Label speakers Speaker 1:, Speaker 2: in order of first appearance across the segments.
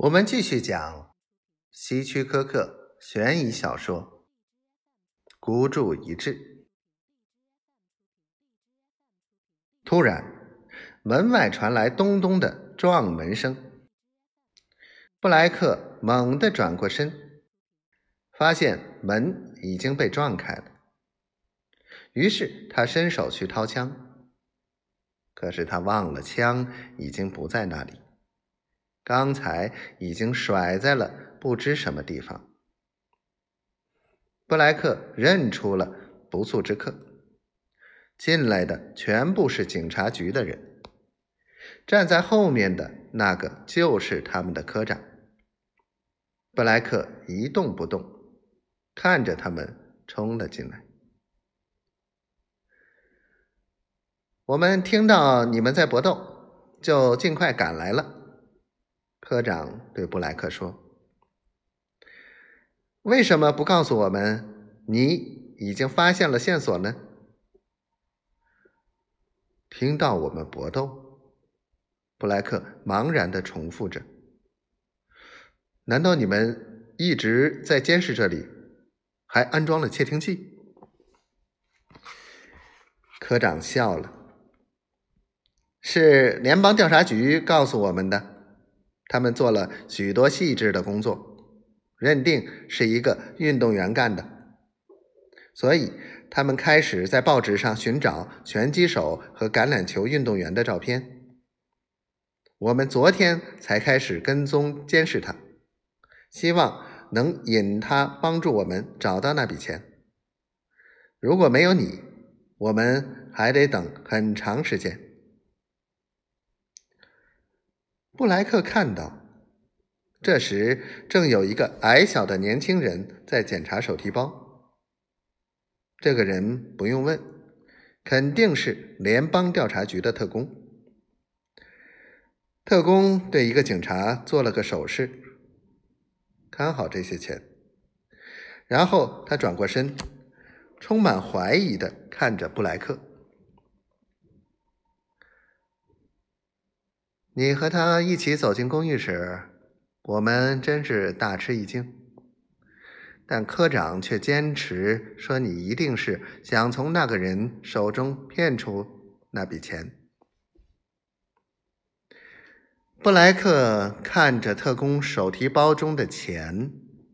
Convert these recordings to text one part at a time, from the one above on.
Speaker 1: 我们继续讲希区柯克悬疑小说《孤注一掷》。突然，门外传来咚咚的撞门声。布莱克猛地转过身，发现门已经被撞开了。于是他伸手去掏枪，可是他忘了枪已经不在那里。刚才已经甩在了不知什么地方。布莱克认出了不速之客，进来的全部是警察局的人，站在后面的那个就是他们的科长。布莱克一动不动，看着他们冲了进来。我们听到你们在搏斗，就尽快赶来了。科长对布莱克说：“为什么不告诉我们你已经发现了线索呢？”听到我们搏斗，布莱克茫然的重复着：“难道你们一直在监视这里，还安装了窃听器？”科长笑了：“是联邦调查局告诉我们的。”他们做了许多细致的工作，认定是一个运动员干的，所以他们开始在报纸上寻找拳击手和橄榄球运动员的照片。我们昨天才开始跟踪监视他，希望能引他帮助我们找到那笔钱。如果没有你，我们还得等很长时间。布莱克看到，这时正有一个矮小的年轻人在检查手提包。这个人不用问，肯定是联邦调查局的特工。特工对一个警察做了个手势，看好这些钱。然后他转过身，充满怀疑的看着布莱克。你和他一起走进公寓时，我们真是大吃一惊。但科长却坚持说你一定是想从那个人手中骗出那笔钱。布莱克看着特工手提包中的钱，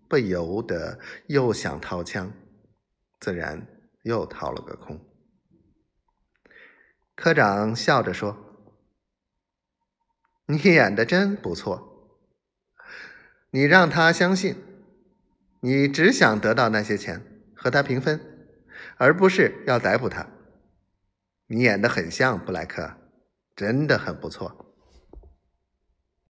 Speaker 1: 不由得又想掏枪，自然又掏了个空。科长笑着说。你演的真不错，你让他相信你只想得到那些钱和他平分，而不是要逮捕他。你演的很像布莱克，真的很不错。